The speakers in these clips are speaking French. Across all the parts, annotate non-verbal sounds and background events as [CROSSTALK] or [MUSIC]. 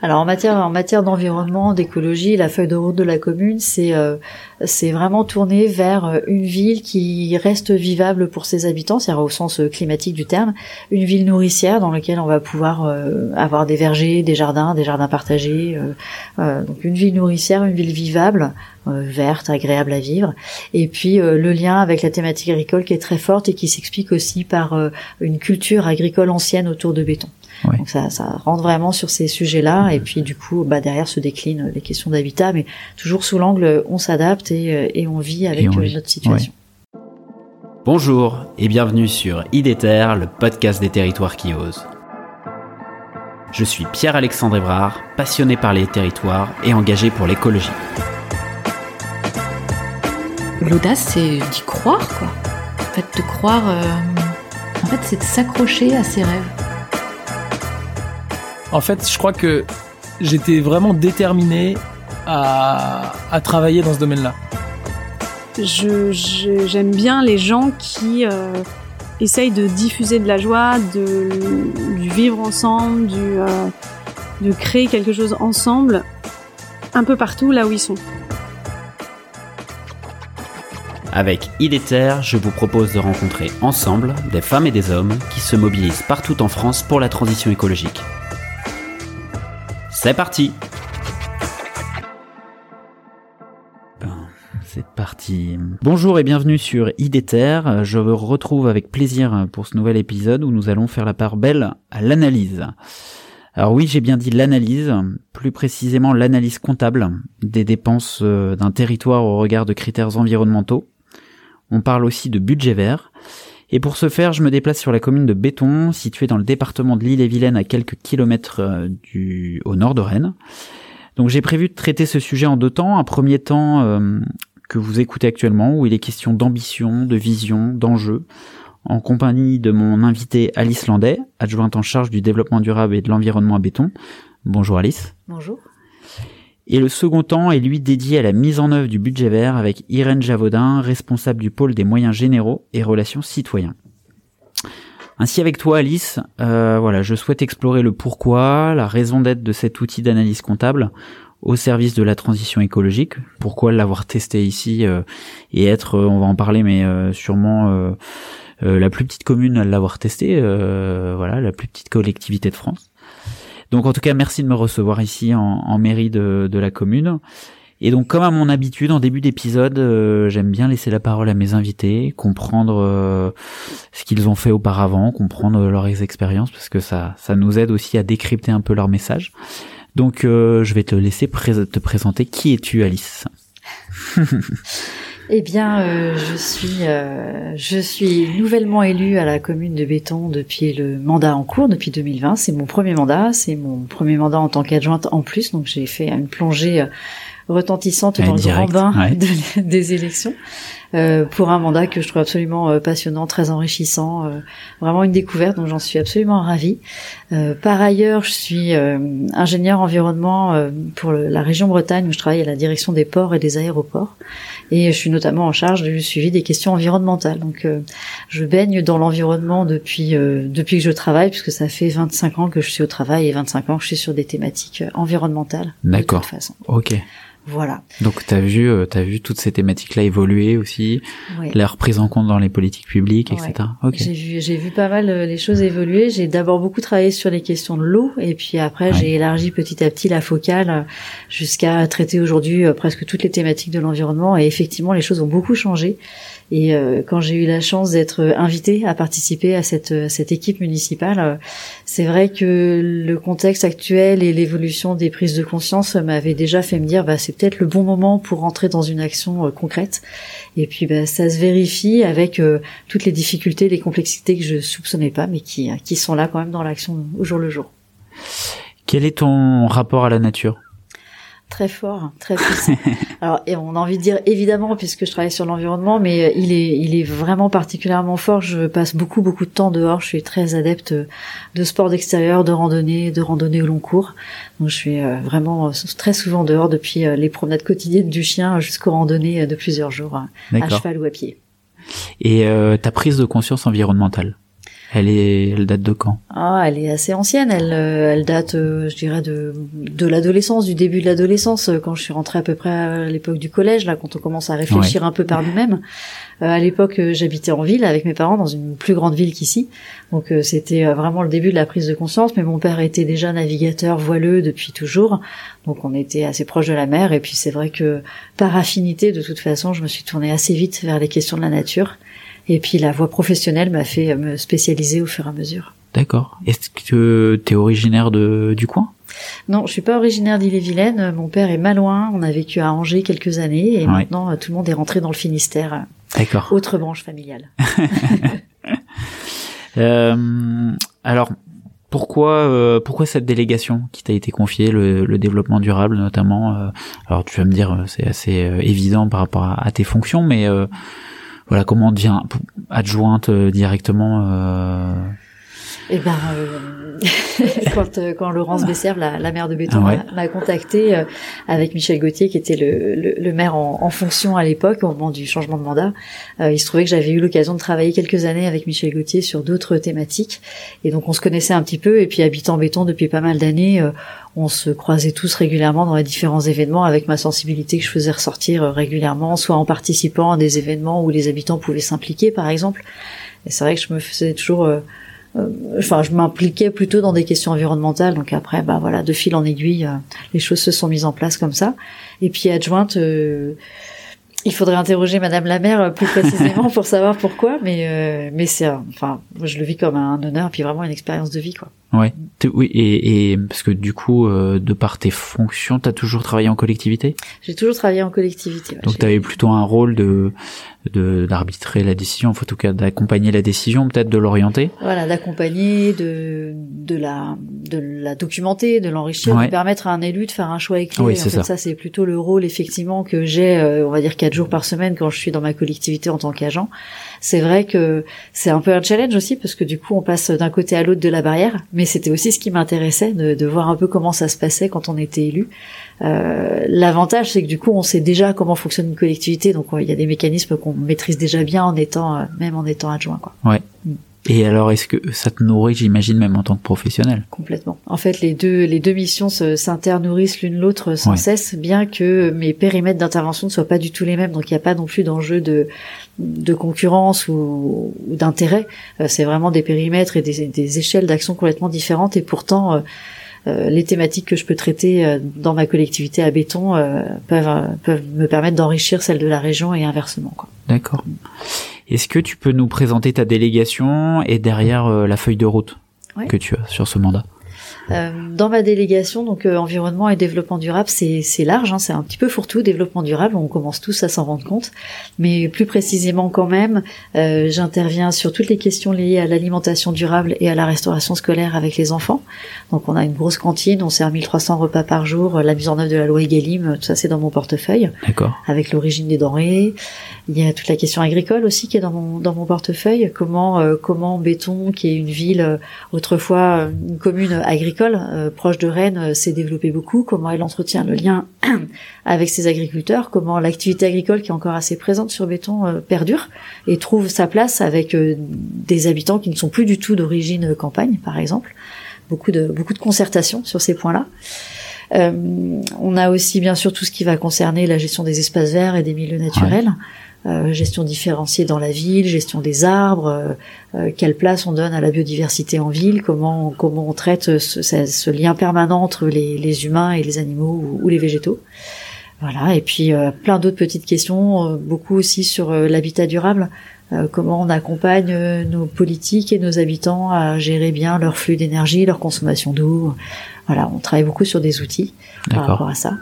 alors en matière en matière d'environnement, d'écologie, la feuille de route de la commune, c'est euh, c'est vraiment tourné vers euh, une ville qui reste vivable pour ses habitants, c'est-à-dire au sens euh, climatique du terme, une ville nourricière dans laquelle on va pouvoir avoir des vergers, des jardins, des jardins partagés, donc une ville nourricière, une ville vivable, verte, agréable à vivre, et puis le lien avec la thématique agricole qui est très forte et qui s'explique aussi par une culture agricole ancienne autour de béton. Donc ça, ça rentre vraiment sur ces sujets-là, et puis du coup, bah, derrière se déclinent les questions d'habitat, mais toujours sous l'angle on s'adapte et, euh, et, on vit avec euh, notre situation. Bonjour et bienvenue sur IDETER, le podcast des territoires qui osent. Je suis Pierre-Alexandre Evrard, passionné par les territoires et engagé pour l'écologie. L'audace, c'est d'y croire, quoi. En fait, de croire, euh, en fait, c'est de s'accrocher à ses rêves. En fait, je crois que j'étais vraiment déterminé à, travailler dans ce domaine-là. J'aime bien les gens qui euh, essayent de diffuser de la joie, de, du vivre ensemble, du, euh, de créer quelque chose ensemble, un peu partout là où ils sont. Avec IDETER, je vous propose de rencontrer ensemble des femmes et des hommes qui se mobilisent partout en France pour la transition écologique. C'est parti C'est parti. Bonjour et bienvenue sur IDETER. Je vous retrouve avec plaisir pour ce nouvel épisode où nous allons faire la part belle à l'analyse. Alors oui, j'ai bien dit l'analyse, plus précisément l'analyse comptable des dépenses euh, d'un territoire au regard de critères environnementaux. On parle aussi de budget vert et pour ce faire, je me déplace sur la commune de Béton, située dans le département de l'Île-et-Vilaine à quelques kilomètres euh, du, au nord de Rennes. Donc j'ai prévu de traiter ce sujet en deux temps. Un premier temps euh, que vous écoutez actuellement, où il est question d'ambition, de vision, d'enjeu, en compagnie de mon invité Alice Landais, adjointe en charge du développement durable et de l'environnement à Béton. Bonjour Alice. Bonjour. Et le second temps est lui dédié à la mise en œuvre du budget vert avec Irène Javaudin, responsable du pôle des moyens généraux et relations citoyens. Ainsi avec toi Alice, euh, voilà, je souhaite explorer le pourquoi, la raison d'être de cet outil d'analyse comptable au service de la transition écologique. Pourquoi l'avoir testé ici euh, et être, euh, on va en parler, mais sûrement la plus petite commune à l'avoir testé, voilà, la plus petite collectivité de France. Donc en tout cas, merci de me recevoir ici en, mairie de, la commune. Et donc comme à mon habitude, en début d'épisode, euh, j'aime bien laisser la parole à mes invités, comprendre euh, ce qu'ils ont fait auparavant, comprendre leurs expériences, parce que ça, ça nous aide aussi à décrypter un peu leur message. Donc euh, je vais te laisser te présenter. Qui es-tu, Alice? [LAUGHS] Eh bien, euh, je suis euh, je suis nouvellement élue à la commune de Béton depuis le mandat en cours depuis 2020. C'est mon premier mandat, c'est mon premier mandat en tant qu'adjointe en plus, donc j'ai fait une plongée euh, retentissante dans le grand bain [LAUGHS] des élections. Euh, pour un mandat que je trouve absolument euh, passionnant, très enrichissant, euh, vraiment une découverte dont j'en suis absolument ravie. par ailleurs, je suis ingénieur environnement pour la région Bretagne où je travaille à la direction des ports et des aéroports et je suis notamment en charge du suivi des questions environnementales. Donc je baigne dans l'environnement depuis depuis que je travaille puisque ça fait 25 ans que je suis au travail et 25 ans que je suis sur des thématiques environnementales. D'accord. Ok. Voilà. Donc tu as vu, euh, as vu toutes ces thématiques-là évoluer aussi, oui. leur prise en compte dans les politiques publiques, etc. J'ai vu, j'ai vu pas mal euh, les choses évoluer. J'ai d'abord beaucoup travaillé sur les questions de l'eau, et puis après j'ai élargi petit à petit la focale euh, jusqu'à traiter aujourd'hui presque toutes les thématiques de l'environnement. Et effectivement, les choses ont beaucoup changé. Et euh, quand j'ai eu la chance d'être invitée à participer à cette, cette équipe municipale, euh, c'est vrai que le contexte actuel et l'évolution des prises de conscience m'avaient déjà fait me dire bah, c'est peut-être le bon moment pour rentrer dans une action euh, concrète. Et puis bah, ça se vérifie avec toutes les difficultés, les complexités que je soupçonnais pas, mais qui, qui sont là quand même dans l'action au jour le jour. Quel est ton rapport à la nature? Très fort, très puissant. [LAUGHS] Alors, et on a envie de dire évidemment, puisque je travaille sur l'environnement, mais euh, il est, il est vraiment particulièrement fort. Je passe beaucoup, beaucoup de temps dehors. Je suis très adepte de sport d'extérieur, de randonnée, de randonnée au long cours. Donc, je suis euh, vraiment euh, très souvent dehors depuis les promenades quotidiennes du chien jusqu'aux randonnées de plusieurs jours à cheval ou à pied. Et ta prise de conscience environnementale? Elle est, elle date de quand? Ah, elle est assez ancienne. Elle, euh, elle date, euh, je dirais, de de l'adolescence, du début de l'adolescence, euh, quand je suis rentrée à peu près à l'époque du collège, là, quand on commence à réfléchir un peu par nous-mêmes. Euh, à l'époque, j'habitais en ville avec mes parents dans une plus grande ville qu'ici, donc euh, c'était vraiment le début de la prise de conscience. Mais mon père était déjà navigateur voileux depuis toujours, donc on était assez proche de la mer. Et puis c'est vrai que par affinité, de toute façon, je me suis tournée assez vite vers les questions de la nature. Et puis la voie professionnelle m'a fait me spécialiser au fur et à mesure. D'accord. Est-ce que t'es originaire de du coin? Non, je suis pas originaire d'Ille-et-Vilaine. Mon père est malouin. On a vécu à Angers quelques années et Ouais. maintenant euh, tout le monde est rentré dans le Finistère. D'accord. Autre branche familiale. [LAUGHS] Euh, alors, pourquoi, euh, pourquoi cette délégation qui t'a été confiée, le, le développement durable notamment euh, Alors, tu vas me dire, euh, c'est assez euh, évident par rapport à, à tes fonctions, mais euh, voilà, comment on devient adjointe euh, directement euh, Eh ben, euh, [LAUGHS] quand, euh, quand Laurence Besserve, la, la maire de Béton, Ah ouais. m'a- contacté euh, avec Michel Gauthier, qui était le, le, le maire en, en fonction à l'époque, au moment du changement de mandat, euh, il se trouvait que j'avais eu l'occasion de travailler quelques années avec Michel Gauthier sur d'autres thématiques, et donc on se connaissait un petit peu. Et puis habitant Béton depuis pas mal d'années, euh, on se croisait tous régulièrement dans les différents événements avec ma sensibilité que je faisais ressortir régulièrement, soit en participant à des événements où les habitants pouvaient s'impliquer, par exemple. Et c'est vrai que je me faisais toujours enfin je m'impliquais plutôt dans des questions environnementales. Donc après bah voilà de fil en aiguille euh, les choses se sont mises en place comme ça. Et puis adjointe euh, il faudrait interroger Madame la maire euh, plus précisément [LAUGHS] pour savoir pourquoi. Mais euh, mais c'est enfin moi, je le vis comme un honneur puis vraiment une expérience de vie quoi Ouais. Oui, et, et parce que du coup, euh, de par tes fonctions, t'as toujours travaillé en collectivité, j'ai toujours travaillé en collectivité ouais. donc t'avais plutôt un rôle de de d'arbitrer la décision, enfin, en tout cas d'accompagner la décision, peut-être de l'orienter? voilà d'accompagner de de la de la documenter de l'enrichir Ouais. de permettre à un élu de faire un choix éclairé Oui, en c'est fait, ça. c'est plutôt le rôle effectivement que j'ai euh, on va dire quatre jours par semaine quand je suis dans ma collectivité en tant qu'agent c'est vrai que c'est un peu un challenge aussi parce que du coup on passe d'un côté à l'autre de la barrière. Mais c'était aussi ce qui m'intéressait de, de voir un peu comment ça se passait quand on était élu. Euh, l'avantage c'est que du coup on sait déjà comment fonctionne une collectivité. Donc ouais, il y a des mécanismes qu'on maîtrise déjà bien en étant euh, même en étant adjoint quoi Et alors, est-ce que ça te nourrit, j'imagine, même en tant que professionnel? Complètement. En fait, les deux, les deux missions se- s'internourrissent l'une l'autre sans Ouais. cesse, bien que mes périmètres d'intervention ne soient pas du tout les mêmes. Donc, il n'y a pas non plus d'enjeu de, de concurrence ou, ou d'intérêt. Euh, c'est vraiment des périmètres et des, des échelles d'action complètement différentes. Et pourtant, euh, euh, les thématiques que je peux traiter dans ma collectivité à béton peuvent, peuvent me permettre d'enrichir celles de la région et inversement. D'accord. Est-ce que tu peux nous présenter ta délégation et derrière euh, la feuille de route Ouais. que tu as sur ce mandat? Dans ma délégation, donc euh, environnement et développement durable, c'est large, hein, c'est un petit peu fourre-tout. Développement durable, on commence tous à s'en rendre compte, mais plus précisément quand même, euh, j'interviens sur toutes les questions liées à l'alimentation durable et à la restauration scolaire avec les enfants. Donc on a une grosse cantine, on sert 1300 repas par jour, la mise en œuvre de la loi Egalim, tout ça c'est dans mon portefeuille D'accord. avec l'origine des denrées. Il y a toute la question agricole aussi qui est dans mon dans mon portefeuille. Comment euh, comment Béton, qui est une ville euh, autrefois euh, une commune agricole euh, proche de Rennes, euh, s'est développée beaucoup. Comment elle entretient le lien [CLEARS THROAT] avec ses agriculteurs. Comment l'activité agricole qui est encore assez présente sur Béton euh, perdure et trouve sa place avec des habitants qui ne sont plus du tout d'origine campagne, par exemple. Beaucoup de beaucoup sur ces points-là. On a aussi bien sûr tout ce qui va concerner la gestion des espaces verts et des milieux naturels, euh, gestion différenciée dans la ville, gestion des arbres, euh, euh, quelle place on donne à la biodiversité en ville, comment comment on traite ce, ce- ce lien permanent entre les, les humains et les animaux ou, ou les végétaux. Voilà, et puis euh, plein d'autres petites questions, euh, beaucoup aussi sur euh, l'habitat durable, euh, comment on accompagne nos politiques et nos habitants à gérer bien leur flux d'énergie, leur consommation d'eau. Voilà, on travaille beaucoup sur des outils par rapport à ça.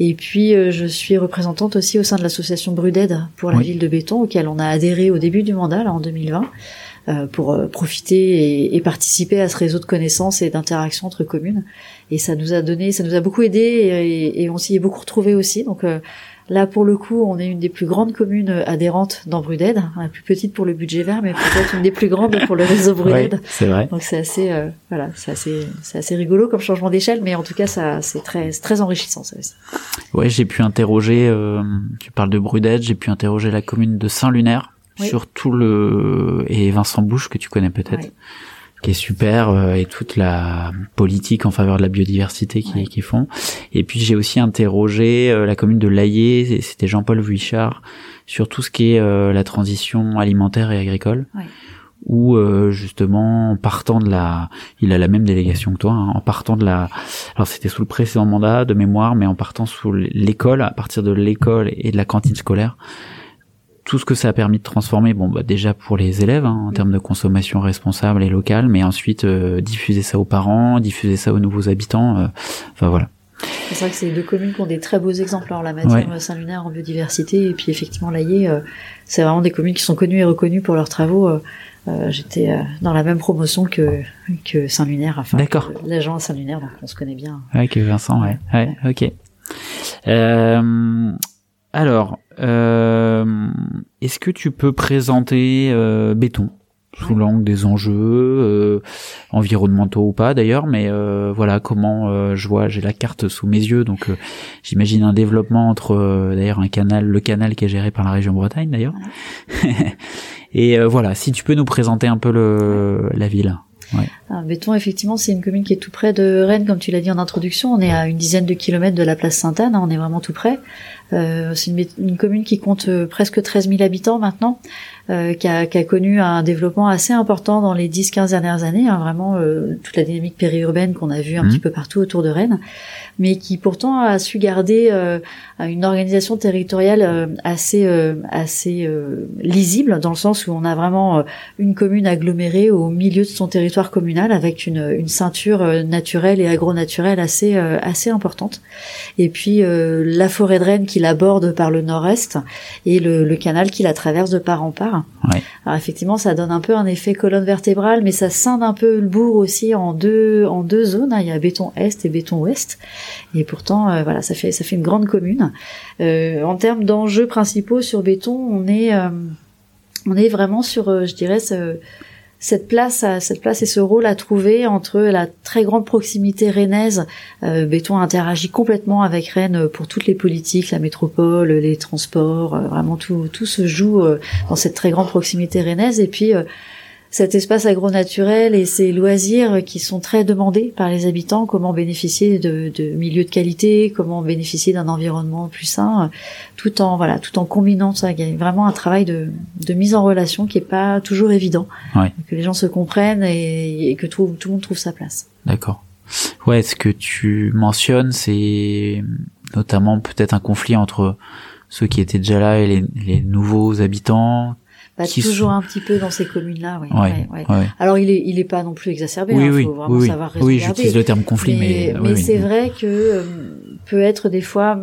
Et puis, euh, je suis représentante aussi au sein de l'association Bruded pour la Oui. ville de Béton, auquel on a adhéré au début du mandat, là, en 2020, euh, pour euh, profiter et, et participer à ce réseau de connaissances et d'interactions entre communes. Et ça nous a donné, ça nous a beaucoup aidé et, et on s'y est beaucoup retrouvé aussi. Donc euh, là, pour le coup, on est une des plus grandes communes adhérentes dans Bruded, la plus petite pour le budget vert, mais peut-être une des plus grandes pour le réseau Bruded. Ouais, c'est vrai. Donc c'est assez, euh, voilà, c'est assez, c'est assez rigolo comme changement d'échelle, mais en tout cas, ça, c'est très, c'est très enrichissant, ça aussi. Ouais, j'ai pu interroger, euh, tu parles de Brudette, j'ai pu interroger la commune de Saint-Lunaire, Oui. sur tout le et Vincent Bouche que tu connais peut-être. Qui est super euh, et toute la politique en faveur de la biodiversité qui Ouais. qui font. Et puis j'ai aussi interrogé euh, la commune de Laillé, c'était Jean-Paul Vuichard sur tout ce qui est euh, la transition alimentaire et agricole. Ouais. Où euh, justement en partant de la, il a la même délégation que toi, hein, en partant de la, alors c'était sous le précédent mandat de mémoire, mais en partant sous l'école, à partir de l'école et de la cantine scolaire, tout ce que ça a permis de transformer, bon bah déjà pour les élèves hein, en termes de consommation responsable et locale, mais ensuite euh, diffuser ça aux parents, diffuser ça aux nouveaux habitants, euh, enfin voilà. C'est vrai que c'est deux communes qui ont des très beaux exemples en la matière Ouais. euh, Saint-Lunaire en biodiversité et puis effectivement l'Aillé, euh, c'est vraiment des communes qui sont connues et reconnues pour leurs travaux. euh, euh, J'étais euh, dans la même promotion que que Saint-Lunaire, enfin D'accord. l'agent à Saint-Lunaire, donc on se connaît bien. Ouais, que Vincent, ouais, ouais, ok. Alors, euh, est-ce que tu peux présenter euh, Béton sous l'angle des enjeux euh, environnementaux ou pas d'ailleurs, mais euh, voilà comment euh, je vois, j'ai la carte sous mes yeux, donc euh, j'imagine un développement entre euh, d'ailleurs un canal, le canal qui est géré par la région Bretagne d'ailleurs. [LAUGHS] Et euh, voilà, si tu peux nous présenter un peu le la ville. Ah, Béton, effectivement, c'est une commune qui est tout près de Rennes, comme tu l'as dit en introduction. On est à une dizaine de kilomètres de la place Sainte-Anne, hein, on est vraiment tout près. Euh, c'est une, une commune qui compte euh, presque 13 000 habitants maintenant, euh, qui, a, qui a connu un développement assez important dans les 10-15 dernières années, hein, vraiment euh, toute la dynamique périurbaine qu'on a vue un Mhm. petit peu partout autour de Rennes, mais qui pourtant a su garder euh, une organisation territoriale euh, assez, euh, assez euh, lisible, dans le sens où on a vraiment une commune agglomérée au milieu de son territoire communal avec une, une ceinture naturelle et agronaturelle assez euh, assez importante. Et puis euh, la forêt de Rennes qui l'aborde par le nord-est et le, le canal qui la traverse de part en part. Ouais. Alors effectivement, ça donne un peu un effet colonne vertébrale, mais ça scinde un peu le bourg aussi en deux en deux zones. hein. Il y a béton est et béton ouest. Et pourtant, euh, voilà, ça fait ça fait une grande commune. Euh, en termes d'enjeux principaux sur béton, on est euh, on est vraiment sur, je dirais, ce- cette place, à- cette place et ce rôle à trouver entre la très grande proximité rennaise. Euh, Béton interagit complètement avec Rennes pour toutes les politiques, la métropole, les transports, euh, vraiment tout, tout se joue euh, dans cette très grande proximité rennaise. Et puis euh, cet espace agro-naturel et ces loisirs qui sont très demandés par les habitants, comment bénéficier de, de milieux de qualité, comment bénéficier d'un environnement plus sain, tout en voilà, tout en combinant ça. Il y a vraiment un travail de, de mise en relation qui est pas toujours évident, que les gens se comprennent et, et que tout, tout le monde trouve sa place. D'accord. Ouais, ce que tu mentionnes, c'est notamment peut-être un conflit entre ceux qui étaient déjà là et les, les nouveaux habitants. Qui toujours sont- un petit peu dans ces communes-là. Ouais, Ouais, ouais, ouais. ouais. Alors il est, il est pas non plus exacerbé. Oui, hein, oui, faut vraiment oui, savoir Oui, j'utilise le terme conflit, mais, c'est vrai que euh, peut être des fois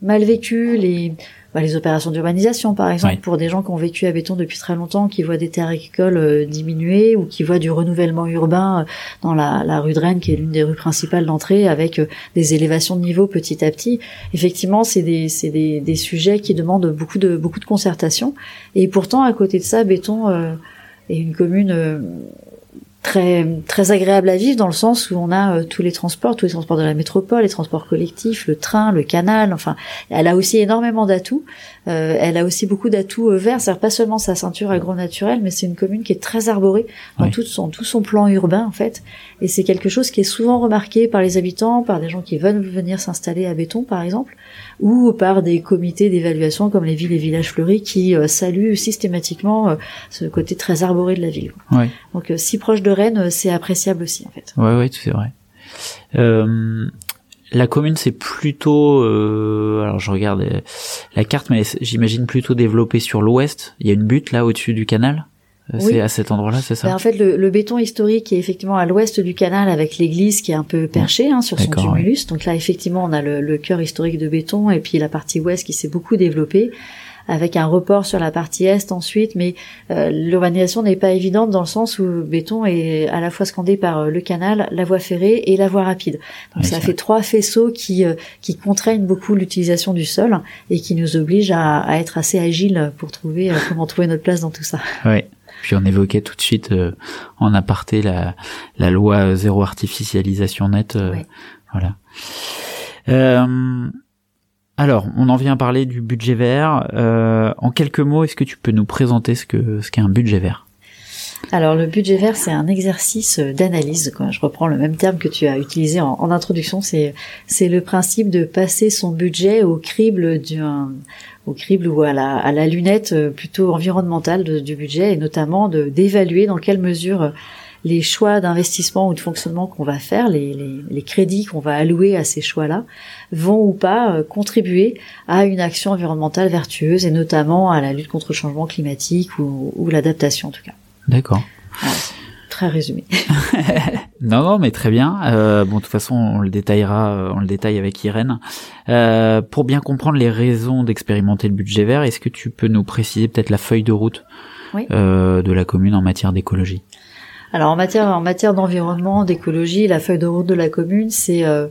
mal vécu les bah, les opérations d'urbanisation par exemple pour des gens qui ont vécu à béton depuis très longtemps qui voient des terres agricoles euh, diminuer ou qui voient du renouvellement urbain euh, dans la, la rue de Rennes qui est l'une des rues principales d'entrée avec euh, des élévations de niveau petit à petit. Effectivement c'est des c'est des, des sujets qui demandent beaucoup de beaucoup de concertation. Et pourtant à côté de ça béton est une commune très très agréable à vivre dans le sens où on a euh, tous les transports, tous les transports de la métropole, les transports collectifs, le train, le canal. Enfin, elle a aussi énormément d'atouts. Euh, elle a aussi beaucoup d'atouts euh, verts. C'est-à-dire pas seulement sa ceinture agro-naturelle, mais c'est une commune qui est très arborée dans Oui. tout son tout son plan urbain en fait. Et c'est quelque chose qui est souvent remarqué par les habitants, par des gens qui veulent venir s'installer à Béton par exemple, ou par des comités d'évaluation comme les villes et villages fleuris qui euh, saluent systématiquement ce côté très arboré de la ville. Donc si proche de Rennes, euh, c'est appréciable aussi en fait. Ouais, ouais, c'est vrai. Euh, la commune, c'est plutôt, euh, alors je regarde euh, la carte, mais j'imagine plutôt développée sur l'ouest. Il y a une butte là au-dessus du canal? Euh, Oui. C'est à cet endroit-là, c'est ça? Ben, en fait, le, le béton historique est effectivement à l'ouest du canal avec l'église qui est un peu perchée hein, sur son tumulus. Donc là, effectivement, on a le, le cœur historique de béton et puis la partie ouest qui s'est beaucoup développée avec un report sur la partie est ensuite. Mais euh, l'urbanisation n'est pas évidente dans le sens où béton est à la fois scandé par euh, le canal, la voie ferrée et la voie rapide. Donc Oui, ça fait trois faisceaux qui, euh, qui contraignent beaucoup l'utilisation du sol et qui nous obligent à, à être assez agiles pour trouver euh, comment trouver notre place dans tout ça. Ouais. Puis on évoquait tout de suite euh, en aparté la, la loi zéro artificialisation nette. euh, Ouais. Voilà. Euh, Alors, on en vient à parler du budget vert. Euh, en quelques mots, est-ce que tu peux nous présenter ce que ce qu'est un budget vert? Alors le budget vert, c'est un exercice d'analyse. Je reprends le même terme que tu as utilisé en, introduction. C'est c'est le principe de passer son budget au crible d'un au crible ou à la, à la lunette euh, plutôt environnementale du budget et notamment d'évaluer dans quelle mesure les choix d'investissement ou de fonctionnement qu'on va faire, les, les, les crédits qu'on va allouer à ces choix-là, vont ou pas euh, contribuer à une action environnementale vertueuse et notamment à la lutte contre le changement climatique ou, ou l'adaptation en tout cas. D'accord. très résumé. [LAUGHS] [LAUGHS] non, non, mais très bien. Euh, bon, de toute façon, on le détaillera, euh, on le détaille avec Irène. Euh, pour bien comprendre les raisons d'expérimenter le budget vert, est-ce que tu peux nous préciser peut-être la feuille de route Oui. euh, de la commune en matière d'écologie? Alors en matière en matière d'environnement, d'écologie, la feuille de route de la commune, c'est euh,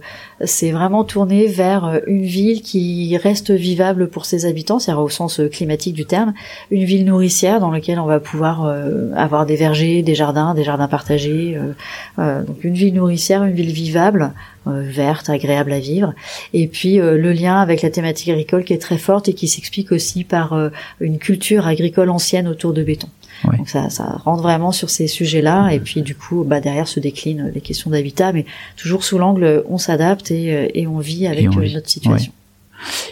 c'est vraiment tourné vers euh, une ville qui reste vivable pour ses habitants, c'est-à-dire au sens euh, climatique du terme, une ville nourricière dans laquelle on va pouvoir avoir des vergers, des jardins, des jardins partagés, donc une ville nourricière, une ville vivable, verte, agréable à vivre, et puis le lien avec la thématique agricole qui est très forte et qui s'explique aussi par une culture agricole ancienne autour de béton. Donc ça, ça rentre vraiment sur ces sujets-là, et puis du coup, bah, derrière se déclinent les questions d'habitat, mais toujours sous l'angle on s'adapte et, euh, et on vit avec on euh, vit. notre situation.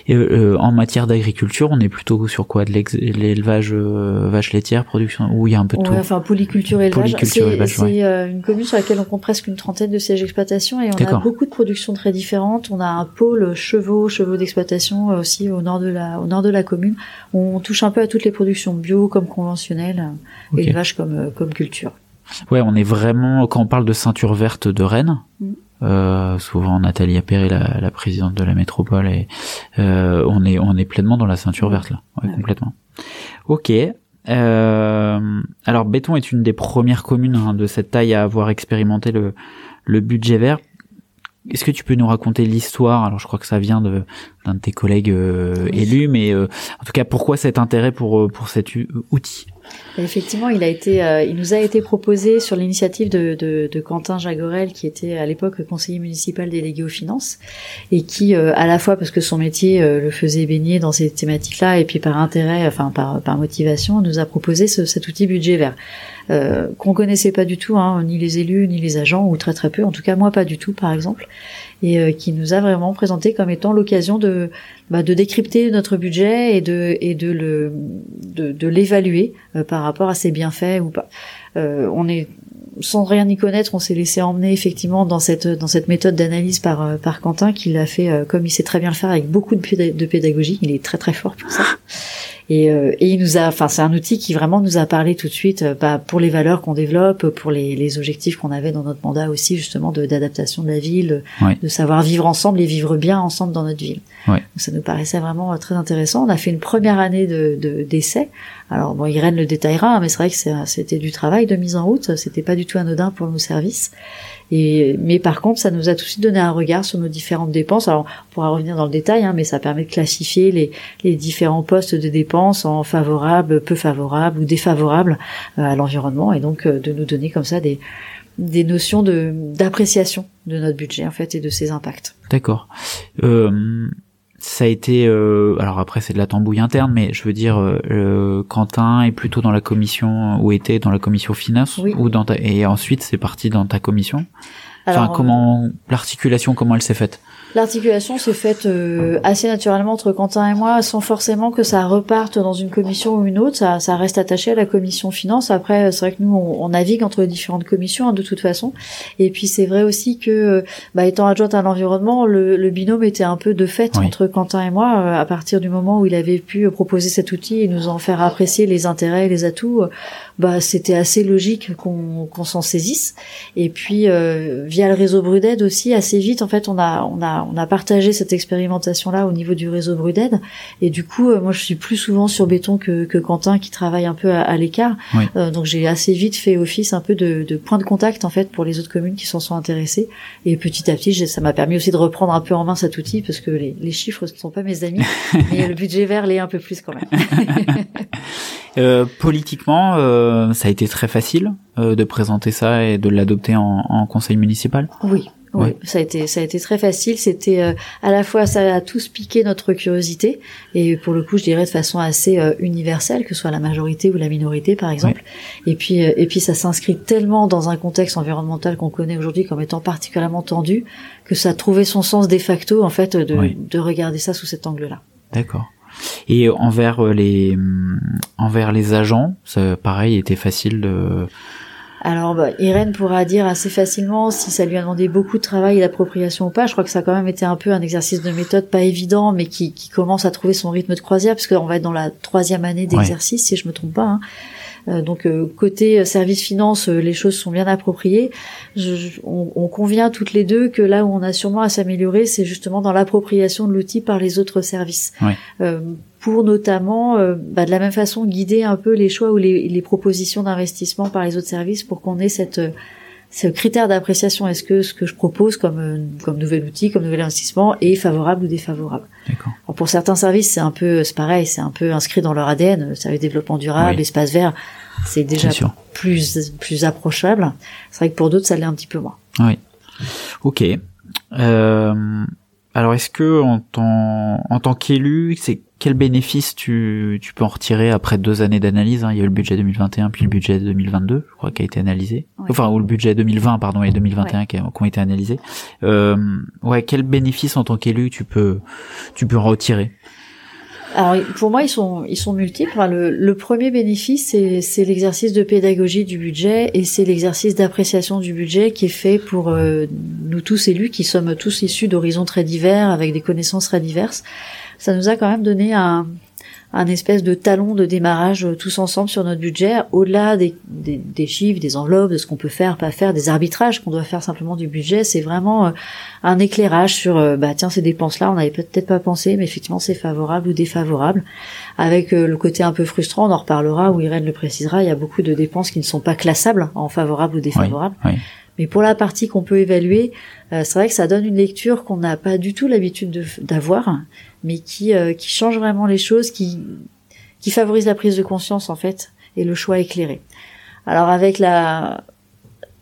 Et euh, en matière d'agriculture, on est plutôt sur quoi? De l'élevage euh, vache laitière, production Où il y a un peu de Ouais, tout? enfin polyculture élevage, c'est élevage, c'est, ouais. euh, une commune sur laquelle on compte presque une trentaine de sièges d'exploitation et on a beaucoup de productions très différentes. On a un pôle chevaux, chevaux d'exploitation euh, aussi au nord de la au nord de la commune. On touche un peu à toutes les productions bio comme conventionnelles, euh, Ok. élevage comme comme culture. Ouais, on est vraiment quand on parle de ceinture verte de Rennes. Mm. Euh, souvent Nathalie Appéré, la, la présidente de la métropole, et euh, on est on est pleinement dans la ceinture verte là, ouais, Ouais. complètement. Ok. Euh, alors Béton est une des premières communes hein, de cette taille à avoir expérimenté le le budget vert. Est-ce que tu peux nous raconter l'histoire? Alors je crois que ça vient de d'un de tes collègues euh, élus, mais euh, en tout cas pourquoi cet intérêt pour pour cet outil? Effectivement, il a été, euh, il nous a été proposé sur l'initiative de, Quentin Jagorel, qui était à l'époque conseiller municipal délégué aux finances, et qui, euh, à la fois parce que son métier euh, le faisait baigner dans ces thématiques-là, et puis par intérêt, enfin par, par motivation, nous a proposé ce- cet outil budget vert. Euh, qu'on connaissait pas du tout, hein, ni les élus, ni les agents, ou très très peu, en tout cas moi pas du tout par exemple, et euh, qui nous a vraiment présenté comme étant l'occasion de, bah, de décrypter notre budget et de, et de le, de, de l'évaluer euh, par rapport à ses bienfaits ou pas. Euh, on est sans rien y connaître, on s'est laissé emmener effectivement dans cette dans cette méthode d'analyse par euh, par Quentin qui l'a fait euh, comme il sait très bien le faire avec beaucoup de, péda- de pédagogie. Il est très très fort pour ça. Et, euh, et il nous a, enfin c'est un outil qui vraiment nous a parlé tout de suite, euh, bah, pour les valeurs qu'on développe, pour les, les objectifs qu'on avait dans notre mandat aussi justement de d'adaptation de la ville, Ouais. de savoir vivre ensemble et vivre bien ensemble dans notre ville. Ouais. Donc ça nous paraissait vraiment euh, très intéressant. On a fait une première année de de- d'essai. Alors bon, Irène le détaillera, hein, mais c'est vrai que c'était du travail de mise en route. C'était pas du tout anodin pour nos services. Et mais par contre, ça nous a tout de suite donné un regard sur nos différentes dépenses. Alors, on pourra revenir dans le détail, hein, mais ça permet de classifier les, les différents postes de dépenses en favorables, peu favorables ou défavorables euh, à l'environnement, et donc euh, de nous donner comme ça des des notions de d'appréciation de notre budget en fait et de ses impacts. D'accord. Euh, ça a été euh, alors après c'est de la tambouille interne, mais je veux dire euh, euh, Quentin est plutôt dans la commission ou était dans la commission finance Oui. ou dans ta et ensuite c'est parti dans ta commission. Enfin Alors, comment l'articulation comment elle s'est faite? L'articulation s'est faite euh, assez naturellement entre Quentin et moi, sans forcément que ça reparte dans une commission ou une autre. Ça, ça reste attaché à la commission finance. Après, c'est vrai que nous, on, on navigue entre différentes commissions hein, de toute façon. Et puis, c'est vrai aussi que, euh, bah, étant adjointe à l'environnement, le, le binôme était un peu de fait Oui. entre Quentin et moi. euh, à partir du moment où il avait pu euh, proposer cet outil et nous en faire apprécier les intérêts et les atouts, euh, bah, c'était assez logique qu'on qu'on s'en saisisse. Et puis, euh, via le réseau Bruded aussi, assez vite, en fait, on a, on a, on a partagé cette expérimentation-là au niveau du réseau Bruded. Et du coup, euh, moi, je suis plus souvent sur béton que, que Quentin, qui travaille un peu à, à l'écart. Oui. Euh, donc, j'ai assez vite fait office un peu de, de point de contact, en fait, pour les autres communes qui s'en sont intéressées. Et petit à petit, ça m'a permis aussi de reprendre un peu en main cet outil, parce que les, les chiffres ne sont pas mes amis, [LAUGHS] mais le budget vert l'est un peu plus quand même. [LAUGHS] Euh, Politiquement, euh, ça a été très facile euh, de présenter ça et de l'adopter en, en conseil municipal? Oui, Oui, ça a été ça a été très facile. C'était euh, à la fois ça a tous piqué notre curiosité et pour le coup, je dirais de façon assez euh, universelle, que ce soit la majorité ou la minorité, par exemple. Et puis euh, et puis ça s'inscrit tellement dans un contexte environnemental qu'on connaît aujourd'hui comme étant particulièrement tendu que ça a trouvé son sens de facto en fait de, Oui. de regarder ça sous cet angle-là. D'accord. Et envers euh, les hum, envers les agents, ça pareil était facile de Alors, bah, Irène pourra dire assez facilement si ça lui a demandé beaucoup de travail et d'appropriation ou pas. Je crois que ça a quand même été un peu un exercice de méthode pas évident, mais qui, qui commence à trouver son rythme de croisière, parce qu'on va être dans la troisième année d'exercice, si je me trompe pas. hein. Euh, donc euh, côté euh, service finance, les choses sont bien appropriées. Je- je- on, on convient toutes les deux que là où on a sûrement à s'améliorer, c'est justement dans l'appropriation de l'outil par les autres services. Ouais. Euh, pour notamment, euh, bah, de la même façon, guider un peu les choix ou les, les propositions d'investissement par les autres services pour qu'on ait cette ce critère d'appréciation. Est-ce que ce que je propose comme comme nouvel outil, comme nouvel investissement est favorable ou défavorable? Alors pour certains services, c'est un peu, c'est pareil, c'est un peu inscrit dans leur ADN. Service développement durable, Oui. espace vert, c'est déjà plus plus approchable. C'est vrai que pour d'autres, ça l'est un petit peu moins. Oui. Ok. Euh, alors, est-ce que en tant, en tant qu'élu, c'est quel bénéfice tu, tu peux en retirer après deux années d'analyse hein? Il y a eu le budget 2021 puis le budget 2022, je crois, qui a été analysé. Ouais. Enfin, ou le budget 2020, pardon, et 2021 qui, a- qui ont été analysés. Euh, ouais, quel bénéfice en tant qu'élu tu peux, tu peux en retirer? Alors pour moi, ils sont ils sont multiples. Le, le premier bénéfice, c'est c'est l'exercice de pédagogie du budget et c'est l'exercice d'appréciation du budget qui est fait pour euh, nous tous élus, qui sommes tous issus d'horizons très divers, avec des connaissances très diverses. Ça nous a quand même donné un un espèce de talon de démarrage euh, tous ensemble sur notre budget, au-delà des, des, des chiffres, des enveloppes, de ce qu'on peut faire, pas faire, des arbitrages qu'on doit faire simplement du budget. C'est vraiment euh, un éclairage sur, euh, bah tiens, ces dépenses-là, on n'avait peut-être pas pensé, mais effectivement, c'est favorable ou défavorable. Avec le côté un peu frustrant, on en reparlera, où Irène le précisera, il y a beaucoup de dépenses qui ne sont pas classables en favorable ou défavorable. oui. Mais pour la partie qu'on peut évaluer, euh, c'est vrai que ça donne une lecture qu'on n'a pas du tout l'habitude de- d'avoir, mais qui, euh, qui change vraiment les choses, qui, qui favorise la prise de conscience en fait et le choix éclairé. Alors avec la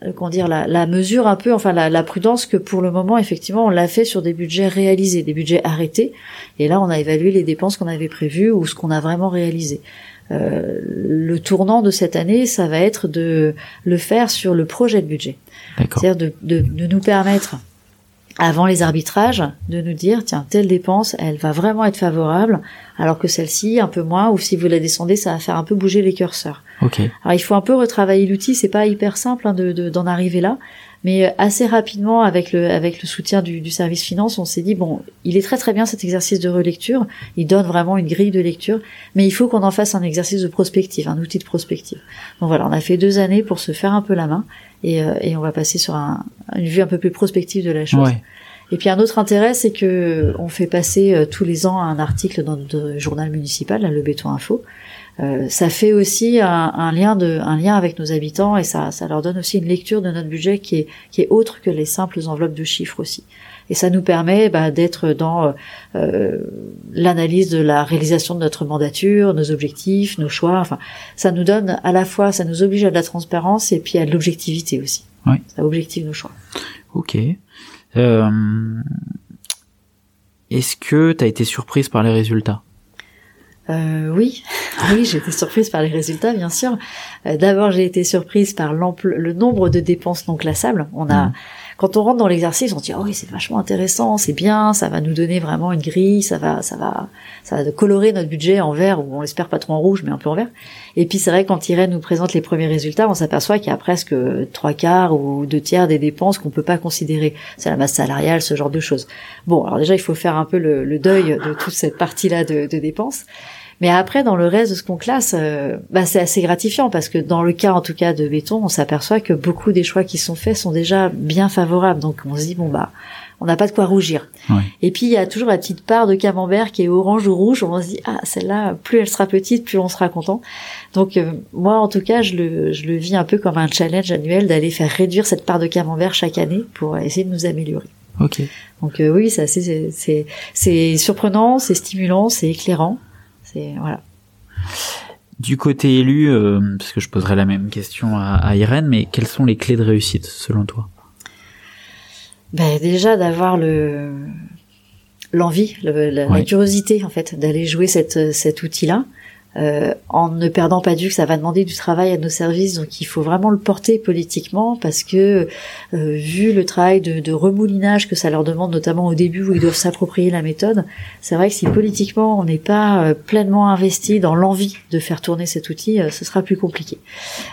euh, comment dire la, la mesure un peu, enfin la, la prudence que pour le moment effectivement on l'a fait sur des budgets réalisés, des budgets arrêtés, et là on a évalué les dépenses qu'on avait prévues ou ce qu'on a vraiment réalisé. Euh, le tournant de cette année, ça va être de le faire sur le projet de budget. C'est-à-dire de, de, de nous permettre, avant les arbitrages, de nous dire, tiens, telle dépense, elle va vraiment être favorable, alors que celle-ci, un peu moins, ou si vous la descendez, ça va faire un peu bouger les curseurs. Ok. Alors il faut un peu retravailler l'outil, c'est pas hyper simple hein, de- d'en arriver là, mais euh, assez rapidement avec le avec le soutien du, du service finance, on s'est dit bon, il est très très bien cet exercice de relecture, il donne vraiment une grille de lecture, mais il faut qu'on en fasse un exercice de prospective, un outil de prospective. Donc voilà, on a fait deux années pour se faire un peu la main et, euh, et on va passer sur un, une vue un peu plus prospective de la chose. Ouais. Et puis un autre intérêt, c'est que on fait passer euh, tous les ans un article dans notre journal municipal, là, le Béton Info. Euh, ça fait aussi un, un lien de, un lien avec nos habitants et ça, ça leur donne aussi une lecture de notre budget qui est, qui est autre que les simples enveloppes de chiffres aussi. Et ça nous permet bah, d'être dans euh, l'analyse de la réalisation de notre mandature, nos objectifs, nos choix. Enfin, ça nous donne à la fois, ça nous oblige à de la transparence et puis à de l'objectivité aussi. Ouais. Ça objective nos choix. Ok. Euh, Est-ce que tu as été surprise par les résultats? Euh, oui, [LAUGHS] oui, j'ai été surprise par les résultats, bien sûr. Euh, D'abord, j'ai été surprise par l'ample- le nombre de dépenses non classables. On a, Mhm. quand on rentre dans l'exercice, on dit oh oui, c'est vachement intéressant, c'est bien, ça va nous donner vraiment une grille, ça va, ça va, ça va colorer notre budget en vert ou on l'espère pas trop en rouge, mais un peu en vert. Et puis c'est vrai quand Irène nous présente les premiers résultats, on s'aperçoit qu'il y a presque trois quarts ou deux tiers des dépenses qu'on peut pas considérer. C'est la masse salariale, ce genre de choses. Bon, alors déjà il faut faire un peu le, le deuil de toute cette partie-là de, de dépenses. Mais après, dans le reste de ce qu'on classe, euh, bah, c'est assez gratifiant parce que dans le cas, en tout cas, de béton, on s'aperçoit que beaucoup des choix qui sont faits sont déjà bien favorables. Donc, on se dit bon bah, on n'a pas de quoi rougir. Et puis, il y a toujours la petite part de camembert qui est orange ou rouge. On se dit ah, celle-là, plus elle sera petite, plus on sera content. Donc, euh, moi, en tout cas, je le, je le vis un peu comme un challenge annuel d'aller faire réduire cette part de camembert chaque année pour essayer de nous améliorer. Ok. Donc euh, oui, c'est assez- c'est c'est c'est surprenant, c'est stimulant, c'est éclairant. C'est voilà. Du côté élu, euh, parce que je poserai la même question à, à Irène, mais quelles sont les clés de réussite selon toi? Ben, déjà d'avoir le l'envie, le- la, curiosité en fait d'aller jouer cette, cet outil-là, euh, en ne perdant pas de vue que ça va demander du travail à nos services, donc il faut vraiment le porter politiquement parce que euh, vu le travail de, de remoulinage que ça leur demande, notamment au début où ils doivent s'approprier la méthode, c'est vrai que si politiquement on n'est pas euh, pleinement investi dans l'envie de faire tourner cet outil, euh, ce sera plus compliqué.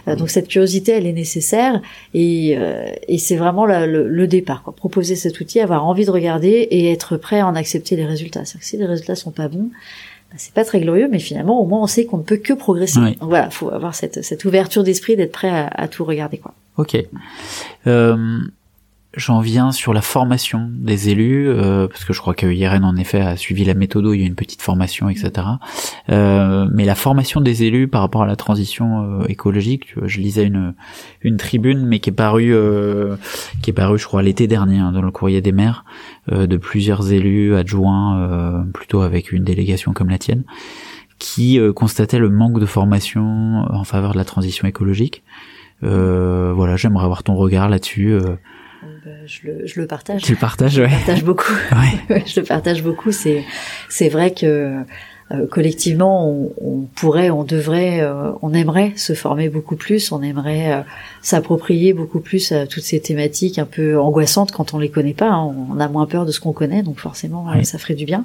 Euh, donc cette curiosité, elle est nécessaire et, et c'est vraiment le, le départ. Quoi. Proposer cet outil, avoir envie de regarder et être prêt à en accepter les résultats. C'est-à-dire que si les résultats sont pas bons, c'est pas très glorieux, mais finalement au moins on sait qu'on ne peut que progresser. Ouais. Donc voilà, faut avoir cette, cette ouverture d'esprit d'être prêt à, à tout regarder. Quoi. Ok. Euh, J'en viens sur la formation des élus, euh, parce que je crois que Irène en effet a suivi la méthode, il y a une petite formation, etc. Euh, mais la formation des élus par rapport à la transition euh, écologique, tu vois, je lisais une une tribune, mais qui est parue, euh, qui est parue, je crois, l'été dernier hein, dans le courrier des maires, euh, de plusieurs élus adjoints, plutôt avec une délégation comme la tienne, qui constataient le manque de formation en faveur de la transition écologique. Voilà, j'aimerais avoir ton regard là-dessus. Euh. Bah, je, le, je le partage. tu le partages, Je ouais. le partage beaucoup. [LAUGHS] Ouais. [LAUGHS] je le partage beaucoup. C'est c'est vrai que euh, collectivement, on, on pourrait, on devrait, euh, on aimerait se former beaucoup plus. On aimerait euh, s'approprier beaucoup plus à toutes ces thématiques un peu angoissantes quand on les connaît pas. hein. On a moins peur de ce qu'on connaît, donc forcément, euh, Oui. ça ferait du bien.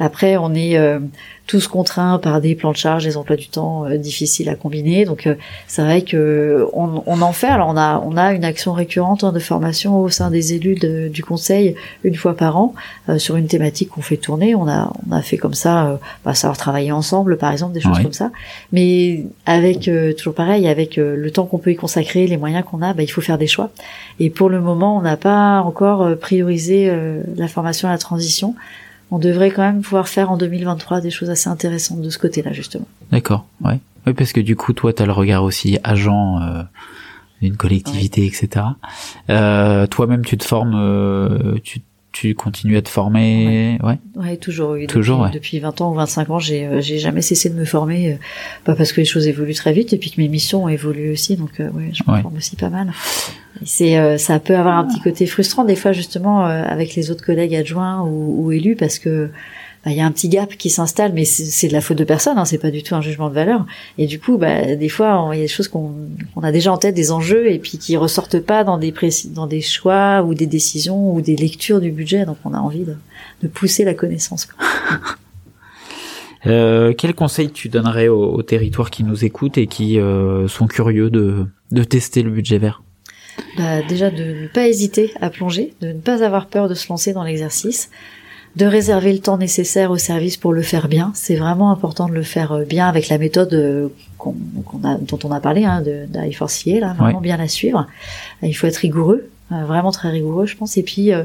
Après, on est euh, tous contraints par des plans de charge, des emplois du temps euh, difficiles à combiner. Donc, euh, c'est vrai que on, on en fait. Alors, on a on a une action récurrente hein, de formation au sein des élus de- du conseil une fois par an euh, sur une thématique qu'on fait tourner. On a on a fait comme ça, euh, bah, savoir travailler ensemble, par exemple, des choses Ouais. comme ça. Mais avec euh, toujours pareil, avec euh, le temps qu'on peut y consacrer, les moyens qu'on a, bah, il faut faire des choix. Et pour le moment, on n'a pas encore priorisé euh, la formation à la transition. On devrait quand même pouvoir faire en 2023 des choses assez intéressantes de ce côté-là, justement. D'accord, ouais. Oui, parce que du coup, toi, t'as le regard aussi agent euh, d'une collectivité, etc. Euh, Toi-même, tu te formes, euh, tu, tu continues à te former, ouais. Ouais, toujours. oui. Toujours, depuis, ouais. depuis 20 ans ou 25 ans, j'ai euh, j'ai jamais cessé de me former, euh, pas parce que les choses évoluent très vite et puis que mes missions ont évolué aussi, donc euh, ouais, je me forme aussi pas mal. C'est euh, ça peut avoir un petit côté frustrant des fois justement euh, avec les autres collègues adjoints ou, ou élus parce que bah, il y a un petit gap qui s'installe, mais c'est de la faute de personne, hein, c'est pas du tout un jugement de valeur. Et du coup, bah, des fois, on- il y a des choses qu'on qu'on a déjà en tête, des enjeux, et puis qui ressortent pas dans des précis, dans des choix ou des décisions ou des lectures du budget. Donc, on a envie de, de pousser la connaissance. quoi. [LAUGHS] Euh, quel conseil tu donnerais aux, aux territoires qui nous écoutent et qui euh, sont curieux de, de tester le budget vert? Bah, déjà de ne pas hésiter à plonger, de ne pas avoir peur de se lancer dans l'exercice, de réserver le temps nécessaire au service pour le faire bien. C'est vraiment important de le faire euh, bien avec la méthode euh, a, dont on a parlé, hein, de d'I4CA, là, vraiment Ouais. bien la suivre. Il faut être rigoureux, euh, vraiment très rigoureux, je pense. Et puis, euh,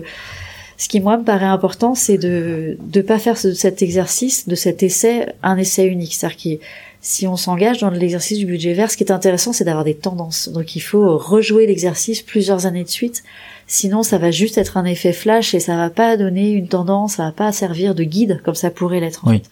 ce qui moi me paraît important, c'est de de pas faire ce- cet exercice, de cet essai, un essai unique. C'est-à-dire que si on s'engage dans l'exercice du budget vert, ce qui est intéressant, c'est d'avoir des tendances. Donc il faut rejouer l'exercice plusieurs années de suite. Sinon, ça va juste être un effet flash et ça va pas donner une tendance, ça va pas servir de guide comme ça pourrait l'être. Oui.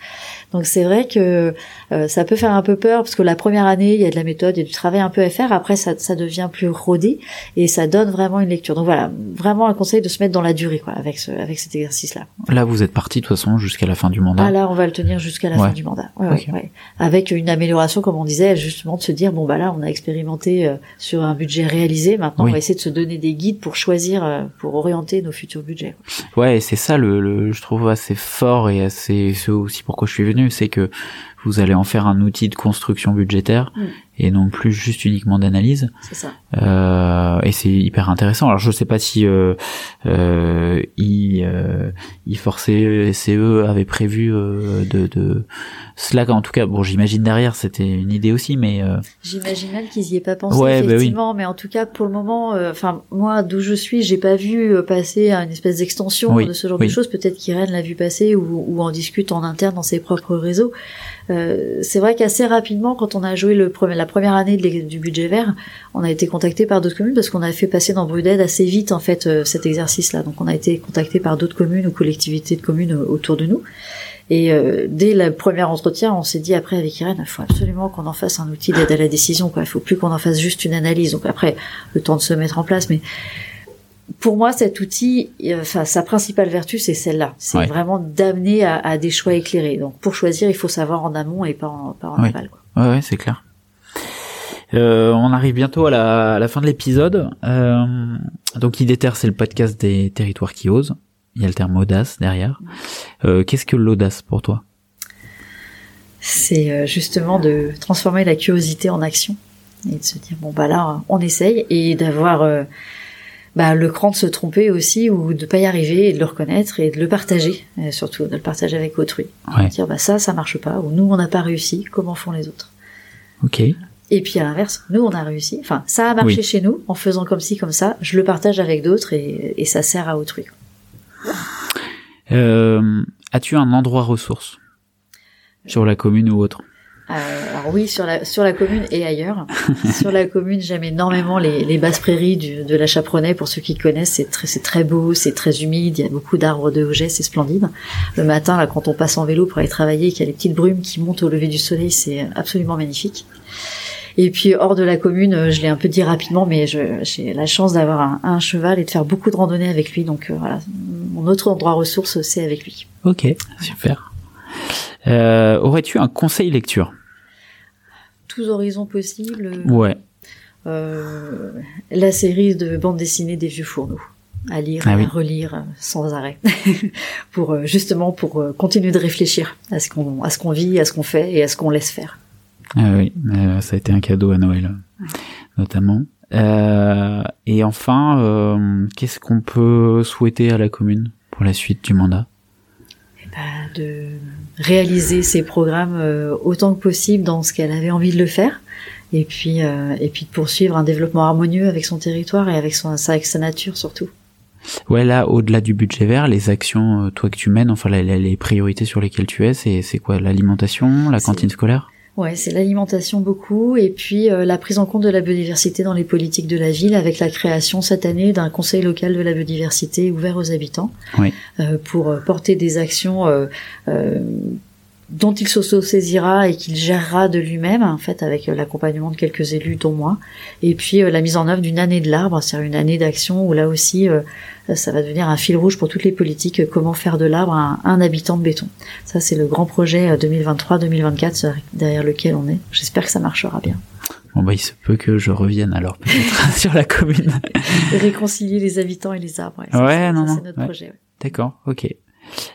Donc c'est vrai que euh, ça peut faire un peu peur parce que la première année, il y a de la méthode, il y a du travail un peu à faire. Après, ça, ça devient plus rodé et ça donne vraiment une lecture. Donc voilà, vraiment un conseil de se mettre dans la durée quoi avec ce, avec cet exercice-là. Là, vous êtes parti de toute façon jusqu'à la fin du mandat. Ah là, on va le tenir jusqu'à la Ouais. fin du mandat. Ouais, ouais. Avec une amélioration, comme on disait, justement de se dire bon bah là, on a expérimenté euh, sur un budget réalisé. Maintenant, Oui. on va essayer de se donner des guides pour choisir, euh, pour orienter nos futurs budgets. Ouais, c'est ça le, le, je trouve assez fort et assez, c'est aussi pourquoi je suis venu, c'est que vous allez en faire un outil de construction budgétaire Mm. et non plus juste uniquement d'analyse. C'est ça. Euh, et c'est hyper intéressant. Alors je sais pas si euh, euh, I, euh, I4CE CE avait prévu euh, de, de cela. En tout cas, bon, j'imagine derrière c'était une idée aussi, mais euh, J'imagine mal qu'ils y aient pas pensé Ouais, bah oui. effectivement, mais en tout cas pour le moment, euh, enfin moi d'où je suis, j'ai pas vu euh, passer à une espèce d'extension Oui, de ce genre oui. de choses. Peut-être qu'Irène l'a vu passer ou, ou en discute en interne dans ses propres réseaux. Euh, c'est vrai qu'assez rapidement, quand on a joué le premier, la première année du budget vert, on a été contacté par d'autres communes parce qu'on a fait passer dans Bruded assez vite en fait euh, cet exercice-là. Donc on a été contacté par d'autres communes ou collectivités de communes euh, autour de nous. Et euh, dès le premier entretien, on s'est dit après avec Irène, il faut absolument qu'on en fasse un outil d'aide à la décision. Quoi. Il faut plus qu'on en fasse juste une analyse. Donc après, le temps de se mettre en place. Mais pour moi, cet outil, euh, enfin, sa principale vertu, c'est celle-là. C'est Ouais. vraiment d'amener à, à des choix éclairés. Donc, pour choisir, il faut savoir en amont et pas en, pas en Oui. aval. Quoi. Ouais, ouais, c'est clair. Euh, on arrive bientôt à la, à la fin de l'épisode. Euh, donc, Idéter, c'est le podcast des territoires qui osent. Il y a le terme audace derrière. Euh, Qu'est-ce que l'audace pour toi? C'est euh, justement de transformer la curiosité en action et de se dire bon bah là, on essaye et d'avoir euh, bah, le cran de se tromper aussi ou de pas y arriver et de le reconnaître et de le partager, et surtout de le partager avec autrui. Ouais. Dire bah ça, ça marche pas ou nous on n'a pas réussi. Comment font les autres? Ok. Et puis à l'inverse, nous on a réussi. Enfin, ça a marché Oui. chez nous en faisant comme ci comme ça. Je le partage avec d'autres et, et ça sert à autrui. Euh, As-tu un endroit ressource? Sur la commune ou autre? Euh, alors oui, sur la sur la commune et ailleurs. [LAUGHS] sur la commune, j'aime énormément les, les basses prairies du, de la Chaperonnet. Pour ceux qui connaissent, c'est très c'est très beau, c'est très humide. Il y a beaucoup d'arbres de Auget, c'est splendide. Le matin, là, quand on passe en vélo pour aller travailler, qu'il y a les petites brumes qui montent au lever du soleil, c'est absolument magnifique. Et puis hors de la commune, euh, je l'ai un peu dit rapidement, mais j'ai la chance d'avoir un, un cheval et de faire beaucoup de randonnées avec lui. Donc euh, voilà, mon autre endroit ressource, c'est avec lui. Ok, super. Euh, Aurais-tu un conseil lecture? Tous horizons possibles. Ouais. euh, la série de bandes dessinées des vieux fourneaux à lire Ah et oui. à relire sans arrêt [LAUGHS] pour euh, justement pour continuer de réfléchir à ce qu'on à ce qu'on vit à ce qu'on fait et à ce qu'on laisse faire Ah oui, euh, ça a été un cadeau à Noël, notamment. Euh, et enfin, euh, qu'est-ce qu'on peut souhaiter à la commune pour la suite du mandat? Bah, de réaliser ces programmes euh, autant que possible dans ce qu'elle avait envie de le faire. Et puis euh, et puis de poursuivre un développement harmonieux avec son territoire et avec son avec sa nature surtout. Ouais, là, au-delà du budget vert, les actions, euh, toi que tu mènes, enfin la- les priorités sur lesquelles tu es, c'est c'est quoi? L'alimentation, la cantine scolaire? Ouais, c'est l'alimentation beaucoup et puis euh, la prise en compte de la biodiversité dans les politiques de la ville avec la création cette année d'un conseil local de la biodiversité ouvert aux habitants Oui. euh, pour euh, porter des actions euh, euh, dont il s'auto-saisira et qu'il gérera de lui-même en fait avec euh, l'accompagnement de quelques élus dont moi et puis euh, la mise en œuvre d'une année de l'arbre, c'est-à-dire une année d'action où là aussi euh, ça va devenir un fil rouge pour toutes les politiques euh, comment faire de l'arbre un, un habitant de béton. Ça, c'est le grand projet euh, 2023-2024 derrière lequel on est. J'espère que ça marchera bien. Bon bah il se peut que je revienne alors peut-être [LAUGHS] sur la commune. Réconcilier les habitants et les arbres. Ouais, ça, non, non, c'est notre ouais. projet. ouais. D'accord, ok.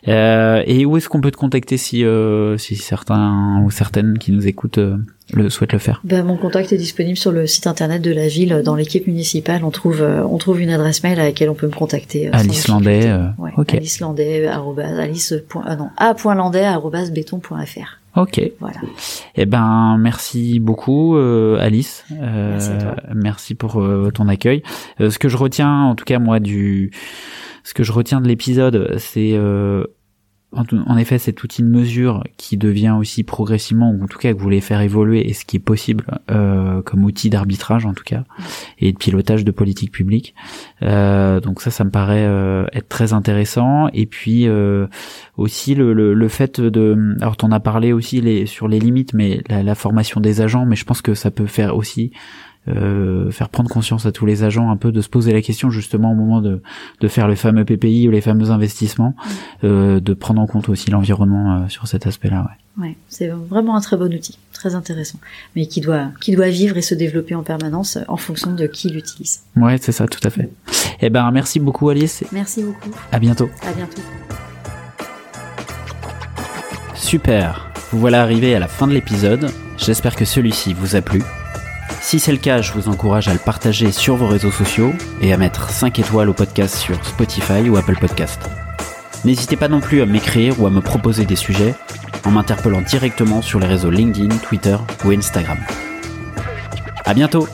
Euh, et où est-ce qu'on peut te contacter si euh, si certains ou certaines qui nous écoutent euh, le souhaitent le faire? Ben, mon contact est disponible sur le site internet de la ville. Dans l'équipe municipale, on trouve, euh, on trouve une adresse mail à laquelle on peut me contacter. euh, sans Alice Landais, difficulté. euh, Ouais, ok. Alice Landais, arrobase, alice. point- non, a.landais, arrobase, béton.fr. Ok. Voilà. Eh ben, merci beaucoup, euh, Alice. Euh, Merci à toi. merci pour euh, ton accueil. Euh, ce que je retiens, en tout cas moi, du, ce que je retiens de l'épisode, c'est euh, en, en effet cet outil de mesure qui devient aussi progressivement, ou en tout cas que vous voulez faire évoluer, et ce qui est possible euh, comme outil d'arbitrage en tout cas, et de pilotage de politique publique. Euh, donc ça, ça me paraît euh, être très intéressant. Et puis euh, aussi le, le, le fait de, alors t'en as parlé aussi les, sur les limites, mais la, la formation des agents, mais je pense que ça peut faire aussi faire prendre conscience à tous les agents un peu de se poser la question justement au moment de, de faire le fameux PPI ou les fameux investissements, euh, de prendre en compte aussi l'environnement euh, sur cet aspect-là. Ouais. Ouais, c'est vraiment un très bon outil, très intéressant, mais qui doit, qui doit vivre et se développer en permanence en fonction de qui l'utilise. Ouais, c'est ça, tout à fait. Eh ben, merci beaucoup Alice. Merci beaucoup. À bientôt. À bientôt. Super, vous voilà arrivé à la fin de l'épisode, j'espère que celui-ci vous a plu. Si c'est le cas, je vous encourage à le partager sur vos réseaux sociaux et à mettre 5 étoiles au podcast sur Spotify ou Apple Podcast. N'hésitez pas non plus à m'écrire ou à me proposer des sujets en m'interpellant directement sur les réseaux LinkedIn, Twitter ou Instagram. À bientôt